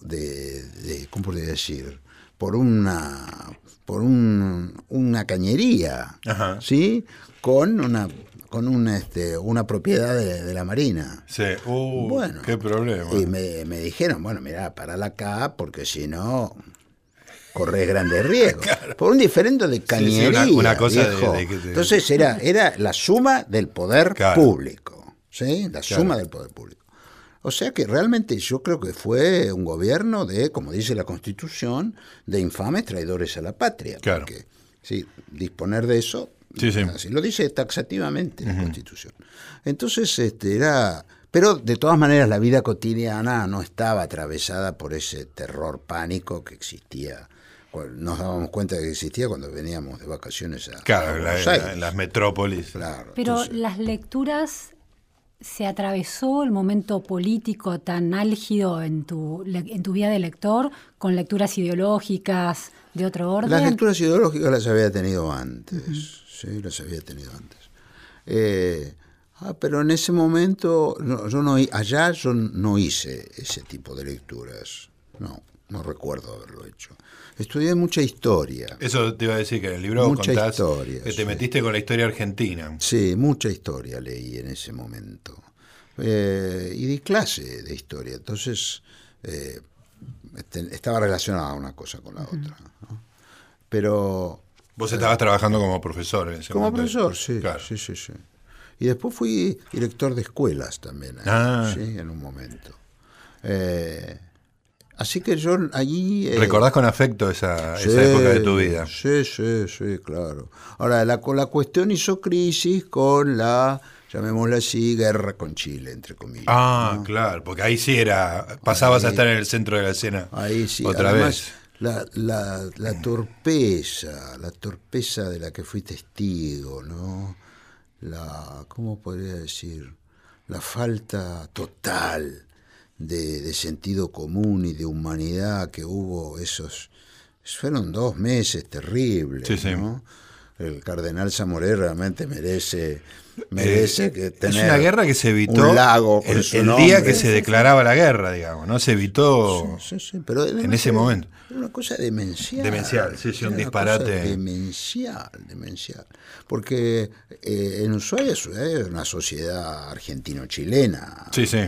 de, de ¿cómo podría decir? Por una, por un, una cañería, ¿sí? Con una con un, este, una propiedad de, la Marina. Sí, uh, bueno, qué problema. Y me, me dijeron, bueno, mira, la acá, porque si no, corres grandes riesgos. Por un diferendo de cañería. una, cosa de, Entonces era, era la suma del poder público. ¿sí? La suma del poder público. O sea que realmente yo creo que fue un gobierno de, como dice la Constitución, de infames traidores a la patria. Claro. Porque, sí, disponer de eso Sí, sí. lo dice taxativamente la Constitución. Entonces, este, era. Pero de todas maneras, la vida cotidiana no estaba atravesada por ese terror pánico que existía. Nos dábamos cuenta de que existía cuando veníamos de vacaciones a. Claro, en las metrópolis. Claro, Pero las lecturas se atravesó el momento político tan álgido en tu, en tu vida de lector con lecturas ideológicas de otro orden. Las lecturas ideológicas las había tenido antes sí, las había tenido antes. Eh, ah, pero en ese momento, yo no, allá yo no hice ese tipo de lecturas. No, no recuerdo haberlo hecho. Estudié mucha historia. Eso te iba a decir que en el libro mucha contás historia, que te metiste con la historia argentina. Sí, mucha historia leí en ese momento. Eh, y di clase de historia. Entonces, eh, este, estaba relacionada una cosa con la otra. Pero Vos estabas trabajando como profesor en ese como momento. Como profesor, sí, sí, sí, sí. Y después fui director de escuelas también, ¿eh? ah. sí, en un momento. Eh, así que yo allí... Eh, ¿Recordás con afecto esa, época de tu vida? Sí, sí, sí, claro. Ahora, la, la cuestión hizo crisis con la llamémosla así, guerra con Chile, entre comillas. Ah, claro, porque ahí sí era, pasabas a estar en el centro de la escena. Ahí sí, otra vez la, la, la, torpeza, la torpeza de la que fui testigo, ¿no? La, ¿cómo podría decir? La falta total de, de sentido común y de humanidad que hubo esos, fueron dos meses terribles, ¿no? El cardenal Zamoré realmente merece merece eh, que tener es una guerra que se evitó un lago el, día que se declaraba la guerra digamos no se evitó en ese momento. era una cosa demencial. Demencial sí sí un disparate. demencial demencial. Porque eh, en Ushuaia es una sociedad argentino-chilena. Sí sí.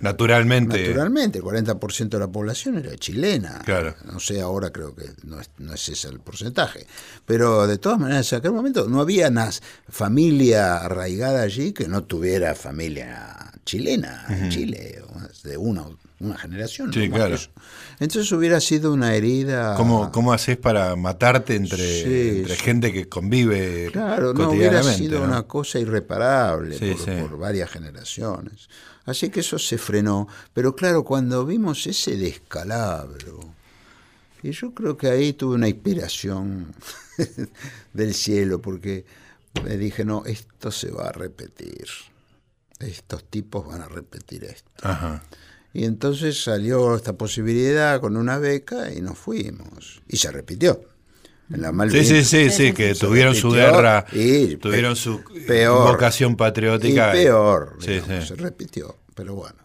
Naturalmente. naturalmente el 40% de la población era chilena. Claro. No sé ahora creo que no es, no es ese el porcentaje. Pero de todas maneras en aquel momento no había una familia arraigada allí que no tuviera familia chilena en Chile, de una, una generación. Sí, claro. Entonces hubiera sido una herida. ¿Cómo, cómo haces para matarte entre, gente que convive Claro, no hubiera sido una cosa irreparable por, varias generaciones. Así que eso se frenó. Pero claro, cuando vimos ese descalabro, y yo creo que ahí tuve una inspiración del cielo, porque me dije, no, esto se va a repetir. Estos tipos van a repetir esto. Y entonces salió esta posibilidad con una beca y nos fuimos. Y se repitió. En la sí, sí, sí, sí, que tuvieron su guerra, y tuvieron su peor, vocación patriótica. Y peor, se repitió. Pero bueno,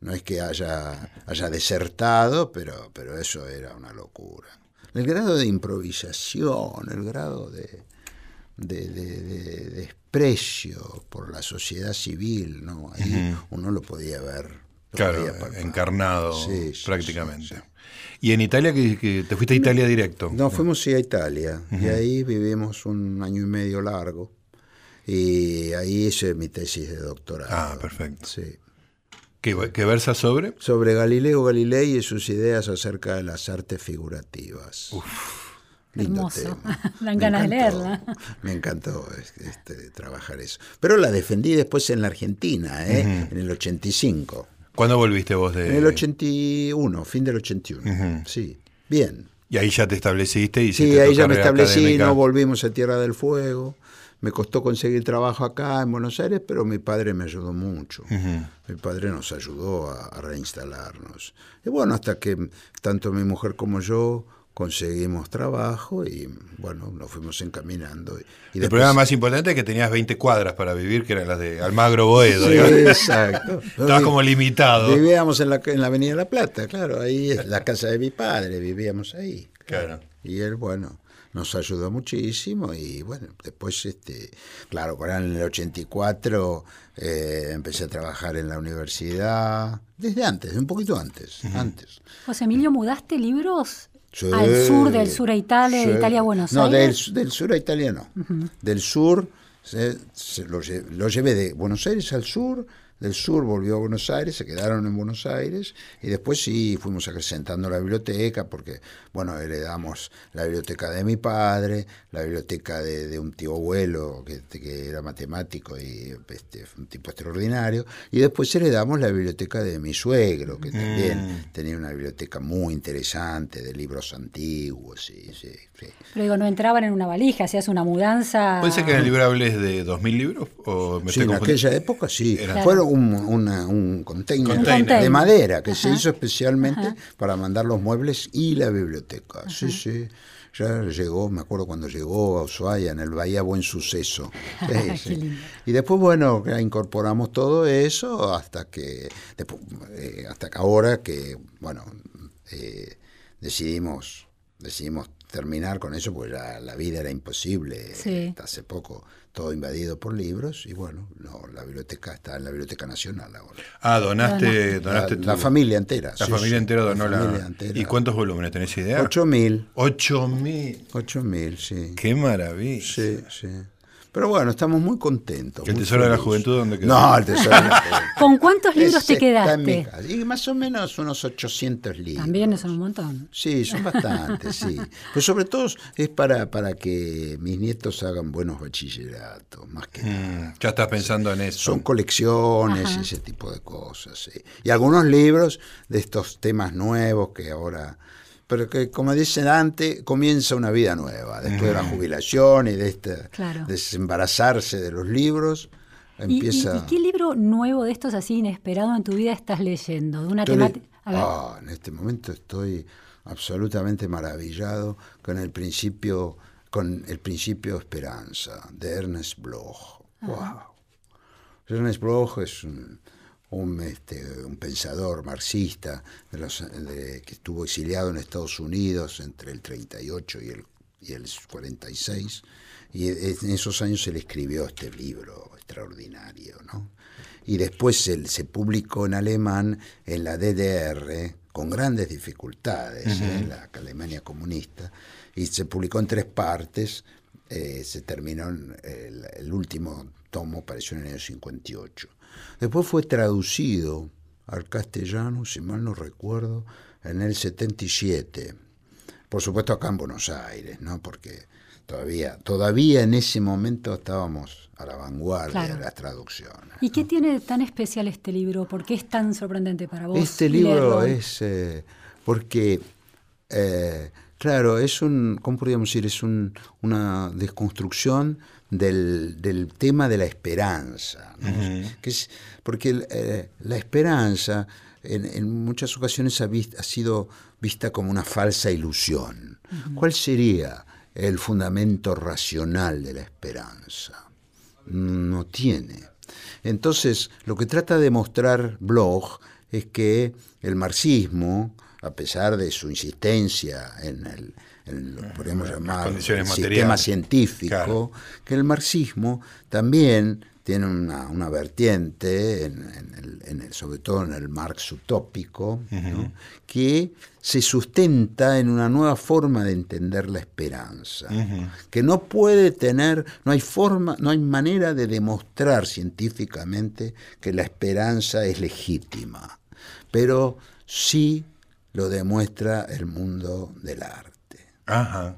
no es que haya, haya desertado, pero, pero eso era una locura. El grado de improvisación, el grado de, de, desprecio por la sociedad civil, ¿no? Ahí uno lo podía ver. claro, encarnado prácticamente. ¿Y en Italia, que, te fuiste a Italia directo? No, fuimos sí a Italia. Y ahí vivimos un año y medio largo. Y ahí hice mi tesis de doctorado. Ah, perfecto. Sí. ¿Qué, versa sobre? Sobre Galileo Galilei y sus ideas acerca de las artes figurativas. Uf. Hermoso. Dan ganas de leerla. Me encantó este, trabajar eso. Pero la defendí después en la Argentina, ¿eh? en el 85. ¿Cuándo volviste vos de...? En el 81, fin del 81. Sí, bien. Y ahí ya te estableciste y Sí, ahí ya me establecí, no volvimos a Tierra del Fuego. Me costó conseguir trabajo acá en Buenos Aires, pero mi padre me ayudó mucho. Mi padre nos ayudó a, a reinstalarnos. Y bueno, hasta que tanto mi mujer como yo conseguimos trabajo y bueno, nos fuimos encaminando. Y el problema más importante es que tenías 20 cuadras para vivir, que eran las de Almagro Boedo. Sí, exacto. Estabas como limitado. Vivíamos en la, en la Avenida La Plata, claro, ahí es la casa de mi padre, vivíamos ahí. Claro. Y él, bueno, nos ayudó muchísimo y bueno, después, este, claro, en el 84 eh, empecé a trabajar en la universidad, desde antes, un poquito antes, antes. José Emilio, ¿mudaste libros al sur, del sur a Italia, de Italia a Buenos Aires? No, del, sur a Italia no. Del sur lo, lo, llevé de Buenos Aires al sur del sur volvió a Buenos Aires, se quedaron en Buenos Aires y después sí fuimos acrecentando la biblioteca porque, bueno, heredamos la biblioteca de mi padre, la biblioteca de, un tío abuelo que, era matemático y este, un tipo extraordinario, y después heredamos la biblioteca de mi suegro, que también mm. tenía una biblioteca muy interesante de libros antiguos. Sí, sí, Pero digo, no entraban en una valija, hacías una mudanza. ¿Puede ser que el libro hables de 2.000 libros? O sí, en aquella época sí. Fueron un, un container, de madera que se hizo especialmente para mandar los muebles y la biblioteca. Sí, sí. Ya llegó, me acuerdo cuando llegó a Ushuaia, en el Bahía Buen Suceso. Y después, bueno, incorporamos todo eso hasta que, eh, hasta que ahora que, bueno, eh, decidimos, decidimos terminar con eso, pues la vida era imposible. Hasta hace poco todo invadido por libros y bueno, no, la biblioteca está en la Biblioteca Nacional ahora. Ah, donaste, donaste la, familia entera. La familia entera donó la, ¿Y cuántos volúmenes tenés idea? Ocho mil. Ocho mil. Ocho mil, sí. Qué maravilla. Sí, sí. Pero bueno, estamos muy contentos. ¿El Tesoro de la Juventud dónde quedó? No, el Tesoro de la Juventud. ¿Con cuántos libros te quedaste? Y más o menos unos 800 libros. También son un montón. Sí, son bastantes, sí. Pero sobre todo es para, para que mis nietos hagan buenos bachilleratos, más que mm, nada. Ya estás pensando en eso. Son colecciones y ese tipo de cosas, sí. Y algunos libros de estos temas nuevos que ahora pero que como dicen antes, comienza una vida nueva, después de la jubilación y de este desembarazarse de los libros. Empieza... ¿Y, qué libro nuevo de estos así inesperado en tu vida estás leyendo? De una temática. Ah, en este momento estoy absolutamente maravillado con el principio, con el principio esperanza de Ernest Bloch. Wow. Ernest Bloch es un, un, este, un pensador marxista de los, que estuvo exiliado en Estados Unidos entre el 38 y el, y el 46, y en esos años él escribió este libro extraordinario, ¿no? Y después se, se publicó en alemán en la DDR, con grandes dificultades, en ¿eh? la Alemania comunista, y se publicó en tres partes, eh, se terminó, el, el último tomo apareció en el año 58. Después fue traducido al castellano, si mal no recuerdo, en el 77. Por supuesto acá en Buenos Aires, ¿no? Porque todavía, todavía en ese momento estábamos a la vanguardia de las traducciones. ¿Y qué tiene tan especial este libro? ¿Por qué es tan sorprendente para vos? Este libro es eh, porque, eh, claro, es un, ¿cómo podríamos decir? Es un, una desconstrucción del, tema de la esperanza. que es, porque eh, la esperanza en, muchas ocasiones ha, ha, sido vista como una falsa ilusión. ¿Cuál sería el fundamento racional de la esperanza? No tiene. Entonces, lo que trata de mostrar Bloch es que el marxismo, a pesar de su insistencia en el, podríamos llamar sistema científico, que el marxismo también tiene una, vertiente, en, el, sobre todo en el Marx utópico, que se sustenta en una nueva forma de entender la esperanza, que no puede tener, no hay forma, no hay manera de demostrar científicamente que la esperanza es legítima, pero sí lo demuestra el mundo del arte. Ajá.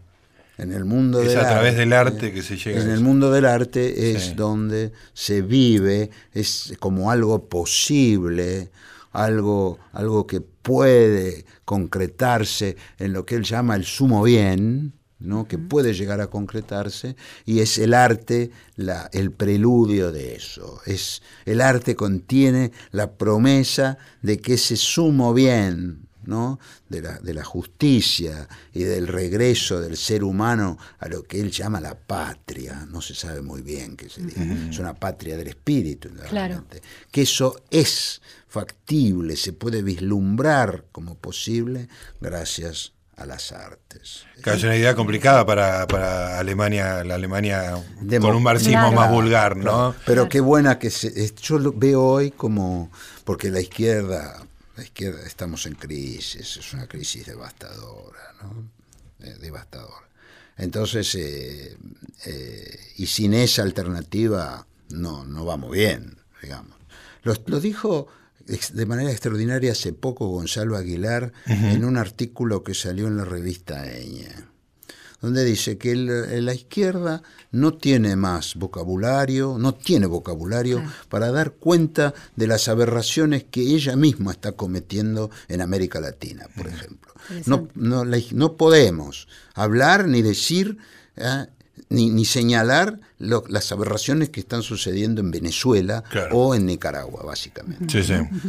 En el mundo es a través del arte que se llega. En el mundo del arte es donde se vive, es como algo posible, algo, algo que puede concretarse en lo que él llama el sumo bien, ¿no? que puede llegar a concretarse, y es el arte la, el preludio de eso. Es, el arte contiene la promesa de que ese sumo bien ¿no? de, la, de la justicia y del regreso del ser humano a lo que él llama la patria, no se sabe muy bien qué se dice, es una patria del espíritu, claro. que eso es factible, se puede vislumbrar como posible gracias a las artes. es una idea complicada para, para Alemania, la Alemania con un marxismo más vulgar, ¿no? Pero qué buena que se, yo lo veo hoy como, porque la izquierda, la izquierda estamos en crisis, es una crisis devastadora, ¿no? Eh, devastadora. Entonces, eh, eh, y sin esa alternativa no, no vamos bien, digamos. Lo, lo dijo de manera extraordinaria hace poco Gonzalo Aguilar en un artículo que salió en la revista Eña, donde dice que la izquierda no tiene más vocabulario, no tiene vocabulario para dar cuenta de las aberraciones que ella misma está cometiendo en América Latina, por ejemplo. No, no, no, podemos hablar ni decir ¿eh? ni, ni señalar las aberraciones que están sucediendo en Venezuela o en Nicaragua, básicamente.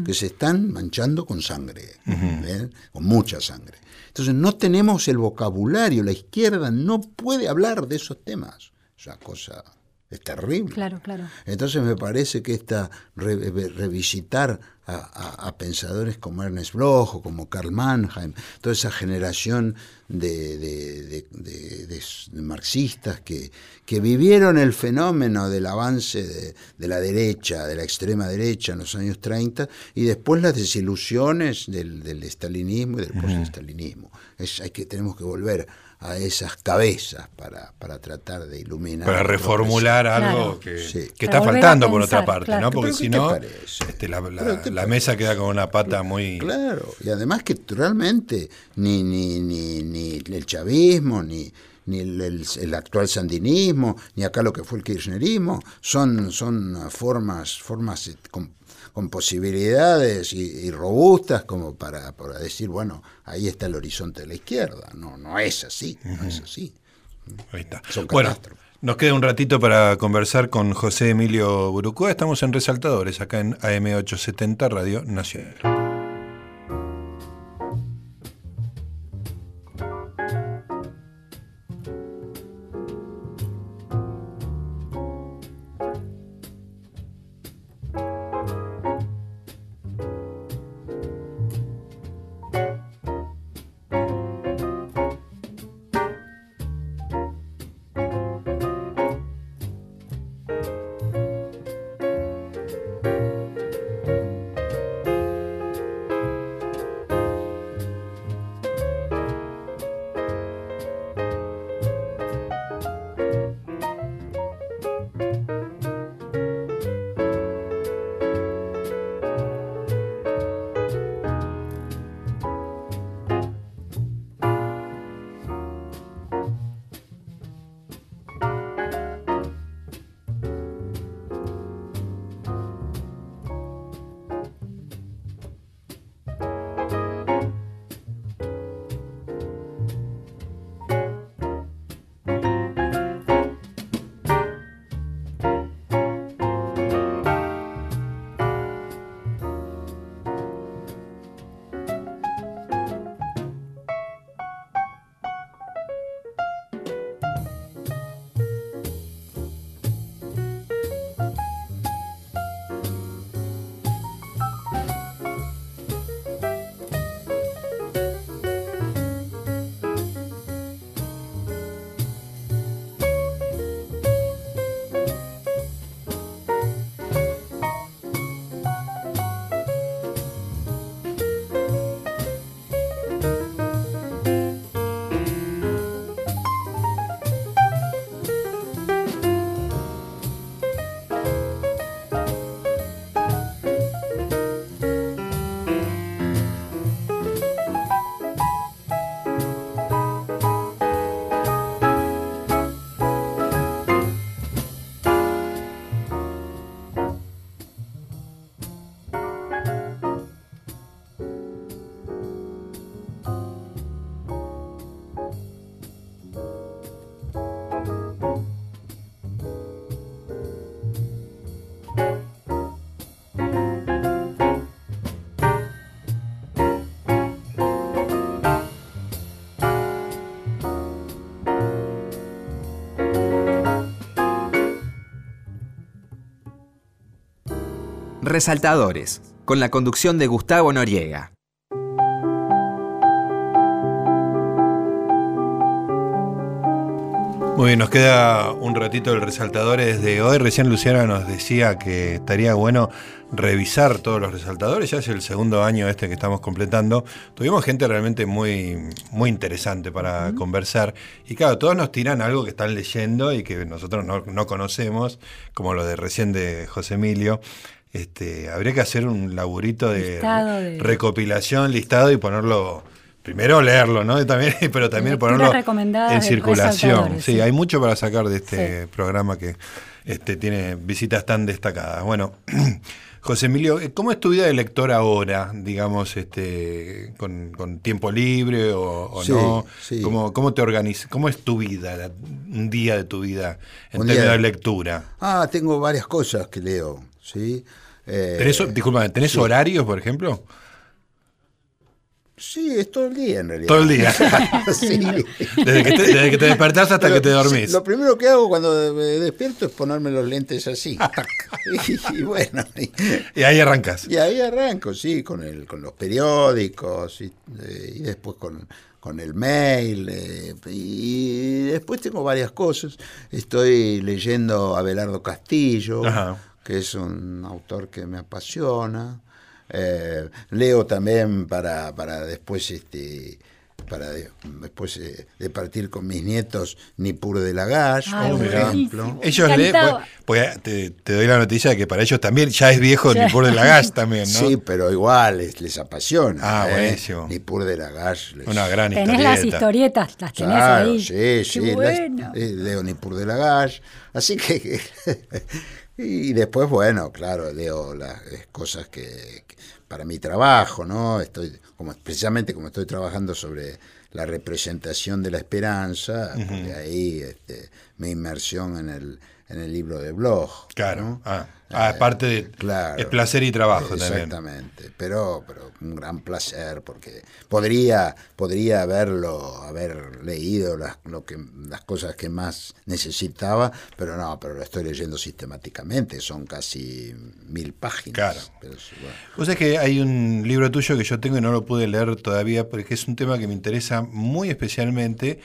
Que se están manchando con sangre, ¿eh? con mucha sangre. Entonces no tenemos el vocabulario, la izquierda no puede hablar de esos temas. Es una cosa es terrible. Claro, claro. Entonces me parece que esta revisitar a, pensadores como Ernest Bloch o como Karl Mannheim, toda esa generación de, marxistas que, que, vivieron el fenómeno del avance de, la derecha, de la extrema derecha en los años 30 y después las desilusiones del, del estalinismo y del post-estalinismo. Es, hay que, tenemos que volver a esas cabezas para, para tratar de iluminar. Para reformular algo que, está faltando por otra parte, ¿no? Porque si no, este, la, mesa queda con una pata muy... Claro, y además que realmente ni, ni, ni, ni el chavismo, ni ni el, actual sandinismo, ni acá lo que fue el kirchnerismo, son, son formas, formas con posibilidades y, robustas como para, para, decir, bueno, ahí está el horizonte de la izquierda. No, no es así, no es así. Ahí está. bueno, nos queda un ratito para conversar con José Emilio Burucúa. Estamos en Resaltadores, acá en AM870 Radio Nacional. Resaltadores, con la conducción de Gustavo Noriega. Muy bien, nos queda un ratito del resaltadores de hoy. Recién Luciana nos decía que estaría bueno revisar todos los resaltadores. Ya es el segundo año este que estamos completando. Tuvimos gente realmente muy, muy interesante para conversar. Y claro, todos nos tiran algo que están leyendo y que nosotros no, conocemos, como lo de recién de José Emilio. Este, habría que hacer un laburito de, recopilación, listado y ponerlo primero leerlo, ¿no? también, pero también ponerlo en circulación. Sí, hay mucho para sacar de este programa que este, tiene visitas tan destacadas. Bueno, José Emilio, ¿cómo es tu vida de lector ahora, digamos, este, con, tiempo libre o, no? ¿Cómo, ¿Cómo, te organizas? ¿Cómo es tu vida, un día de tu vida en términos de lectura? Ah, tengo varias cosas que leo, ¿sí? Eh, ¿Tenés, disculpa, ¿tenés horarios, por ejemplo? Sí, es todo el día en realidad. Todo el día. sí. desde, que te, despertás hasta que te dormís. lo primero que hago cuando me despierto es ponerme los lentes así. y, bueno. Y, ahí arrancas. Y ahí arranco, sí, con, el, con los periódicos y, eh, después con, con el mail. Eh, y después tengo varias cosas. Estoy leyendo a Belardo Castillo, que es un autor que me apasiona. Eh, leo también para, para después este para después eh, de partir con mis nietos Nipur de Lagash, por ejemplo. Ellos leen, pues, te, doy la noticia de que para ellos también ya es viejo Nipur de Lagash también, ¿no? Sí, pero igual les, apasiona. Ah, ¿eh? buenísimo. Nipur de Lagash. Una gran tenés historieta. las historietas, las tenés ahí. Sí, sí. Bueno. leo Nipur de Lagash. Así que... y después, bueno, claro, leo las cosas que para mi trabajo, ¿no? Estoy, como, precisamente como estoy trabajando sobre la representación de la esperanza, de ahí este, mi inmersión en el, en el libro de blog. Claro. Ah, ah, aparte de claro, es placer y trabajo también. Exactamente, pero, pero un gran placer porque podría, podría haberlo, haber leído las, lo que, las cosas que más necesitaba, pero no, pero lo estoy leyendo sistemáticamente, son casi mil páginas. Claro. Pero, Vos sabés que hay un libro tuyo que yo tengo y no lo pude leer todavía porque es un tema que me interesa muy especialmente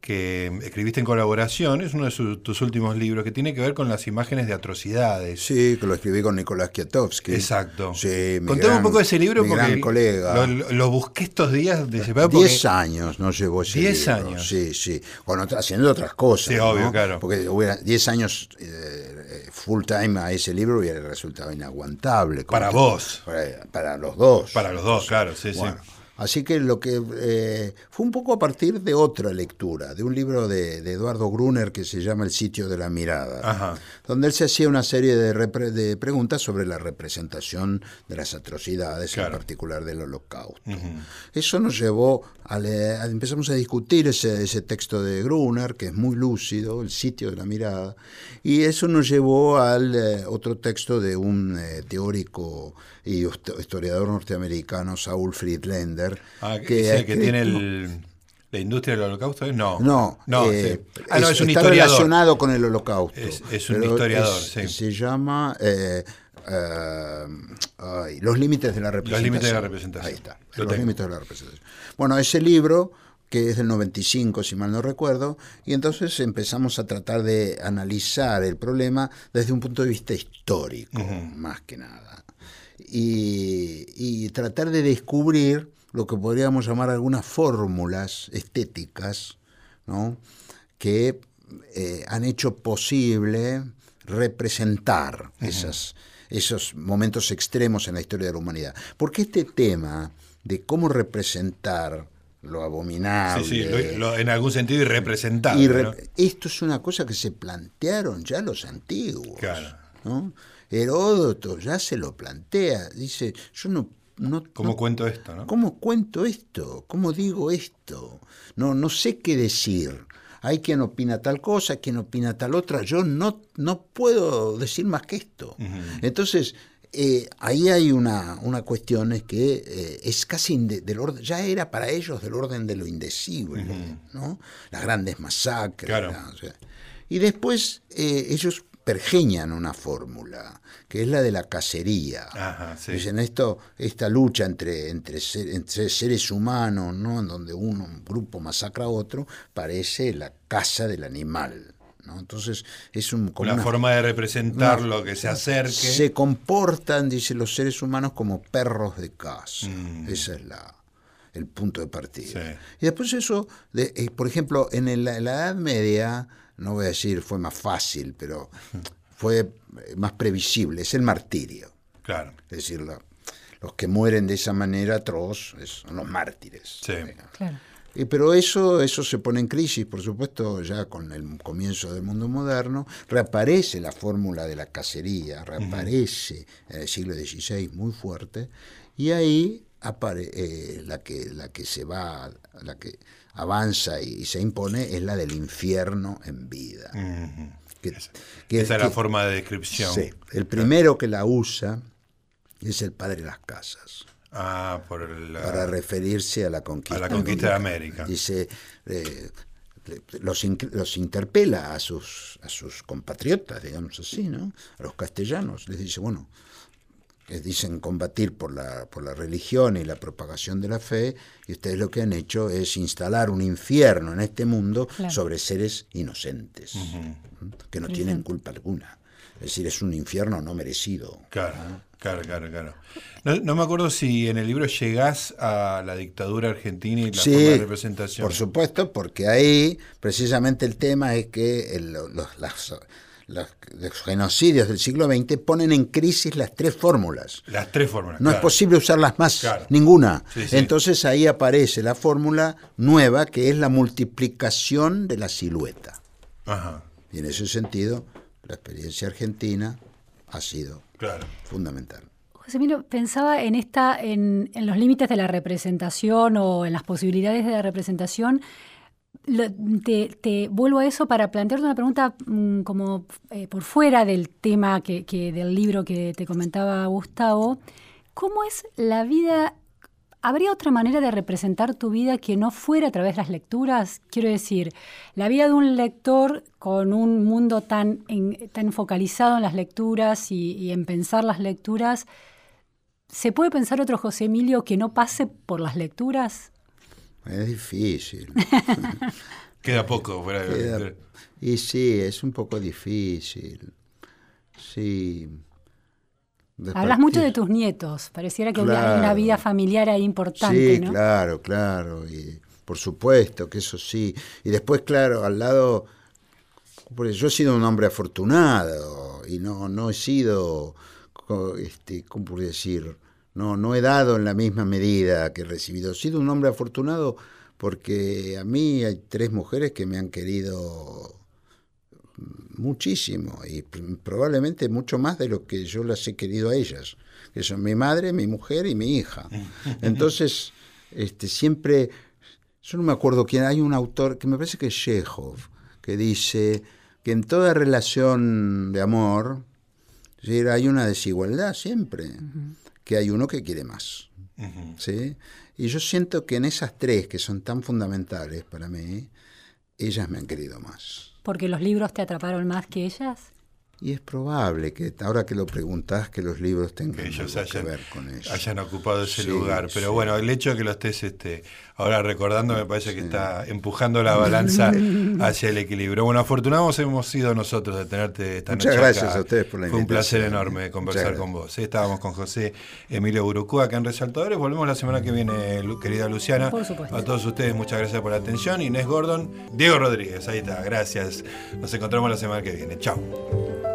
que escribiste en colaboración, es uno de tus últimos libros, que tiene que ver con las imágenes de atrocidades. Sí, que lo escribí con Nicolás Kiatowski. Exacto. Sí, Contame un poco de ese libro porque colega. Lo, busqué estos días de Diez años no llevó ese Diez años. Sí, sí. Bueno, haciendo otras cosas. Sí, obvio, claro. Porque hubiera diez años eh, full time a ese libro hubiera resultado inaguantable. Para vos. Para, los dos. Para los dos, claro, sí, sí. Así que lo que eh, fue un poco a partir de otra lectura, de un libro de, Eduardo Gruner que se llama El sitio de la mirada, donde él se hacía una serie de, preguntas sobre la representación de las atrocidades, en particular del holocausto. Eso nos llevó a, empezamos a discutir ese, texto de Gruner, que es muy lúcido, El sitio de la mirada, y eso nos llevó al eh, otro texto de un eh, teórico y historiador norteamericano, Saul Friedlander. Ah, que, que, tiene el, la industria del holocausto. No, no, no, eh, ah, no es, un está relacionado con el holocausto. Es, un historiador, sí. Se llama eh, eh, Los límites de la representación. Los límites de la representación. Ahí está, Los límites de la representación. Bueno, ese libro que es del 95, si mal no recuerdo, y entonces empezamos a tratar de analizar el problema desde un punto de vista histórico, más que nada y, tratar de descubrir lo que podríamos llamar algunas fórmulas estéticas ¿no? que eh, han hecho posible representar esas, esos momentos extremos en la historia de la humanidad. Porque este tema de cómo representar lo abominable. Sí, sí, en algún sentido irrepresentable. Esto es una cosa que se plantearon ya los antiguos. ¿no? Heródoto ya se lo plantea, dice, yo no... no ¿Cómo cuento esto? ¿no? ¿Cómo cuento esto? ¿Cómo digo esto? No, no sé qué decir. Hay quien opina tal cosa, quien opina tal otra. Yo no, no puedo decir más que esto. Entonces, eh, ahí hay una, una cuestión es que eh, es casi del orden, ya era para ellos del orden de lo indecible, ¿no? Las grandes masacres. y después eh, ellos pergeñan una fórmula, que es la de la cacería. Dicen esto, esta lucha entre, entre, seres humanos, ¿no? en donde uno, un grupo masacra a otro, parece la caza del animal. ¿no? Entonces es un, como una, forma de representar lo que se acerque. Se comportan, dicen los seres humanos, como perros de caza. Mm. Esa es la, el punto de partida. Y después eso, de, eh, por ejemplo, en, la Edad Media, no voy a decir fue más fácil, pero fue eh, más previsible, es el martirio. Claro. Es decir, los que mueren de esa manera atroz son los mártires. Sí. Claro. Y, pero eso, eso se pone en crisis, por supuesto, ya con el comienzo del mundo moderno. Reaparece la fórmula de la cacería, reaparece en el siglo XVI muy fuerte. Y ahí apare, eh, la, que, la que se va, la que avanza y, se impone es la del infierno en vida. Esa es la forma de descripción. Sí, el primero que la usa es el padre de las casas. Ah, por para referirse a la conquista. A la conquista de América. Dice, eh, los, los, interpela a sus, a sus compatriotas, digamos así, ¿no? A los castellanos. Les dice, bueno, dicen combatir por la, por la religión y la propagación de la fe, y ustedes lo que han hecho es instalar un infierno en este mundo sobre seres inocentes, que no tienen culpa alguna. Es decir, es un infierno no merecido. Claro, claro, claro, claro. No, me acuerdo si en el libro llegás a la dictadura argentina y la forma de representación. Por supuesto, porque ahí precisamente el tema es que los, las, los, genocidios del siglo XX ponen en crisis las tres fórmulas. Las tres fórmulas. No es posible usarlas más, ninguna. Entonces ahí aparece la fórmula nueva que es la multiplicación de la silueta. Y en ese sentido, la experiencia argentina ha sido fundamental. José Milo, pensaba en esta, en, en los límites de la representación o en las posibilidades de la representación te, vuelvo a eso para plantearte una pregunta mm, como eh, por fuera del tema que, del libro que te comentaba Gustavo. ¿Cómo es la vida? ¿Habría otra manera de representar tu vida que no fuera a través de las lecturas? Quiero decir, la vida de un lector con un mundo tan, tan focalizado en las lecturas y, y en pensar las lecturas, ¿se puede pensar otro José Emilio que no pase por las lecturas? Es difícil. Queda poco fuera de Y sí, es un poco difícil. Sí. Hablas mucho de tus nietos. Pareciera que hay una vida familiar ahí importante. Sí, claro, claro. Y por supuesto que eso sí. Y después, claro, al lado. Porque yo he sido un hombre afortunado y no, no he sido, este, ¿cómo puedo decir? No, no he dado en la misma medida que he recibido. He sido un hombre afortunado porque a mí hay tres mujeres que me han querido muchísimo y probablemente mucho más de lo que yo las he querido a ellas, que son mi madre, mi mujer y mi hija. Entonces, este, siempre, yo no me acuerdo quién, hay un autor que me parece que es Chekhov, que dice que en toda relación de amor hay una desigualdad siempre que hay uno que quiere más. ¿sí? Y yo siento que en esas tres que son tan fundamentales para mí, ellas me han querido más. ¿Porque los libros te atraparon más que ellas? Y es probable que, ahora que lo preguntás, que los libros tengan que, ver con eso. Hayan ocupado ese lugar. Pero bueno, el hecho de que lo estés este, ahora recordando me parece que está empujando la balanza hacia el equilibrio. Bueno, afortunados hemos sido nosotros de tenerte esta Muchas noche. gracias a ustedes por la invitación. Fue un placer enorme conversar con vos. Estábamos con José Emilio Burucú acá en Resaltadores. Volvemos la semana que viene, querida Luciana. Por supuesto. A todos ustedes, muchas gracias por la atención. Inés Gordon, Diego Rodríguez, ahí está. Gracias. Nos encontramos la semana que viene. Chao.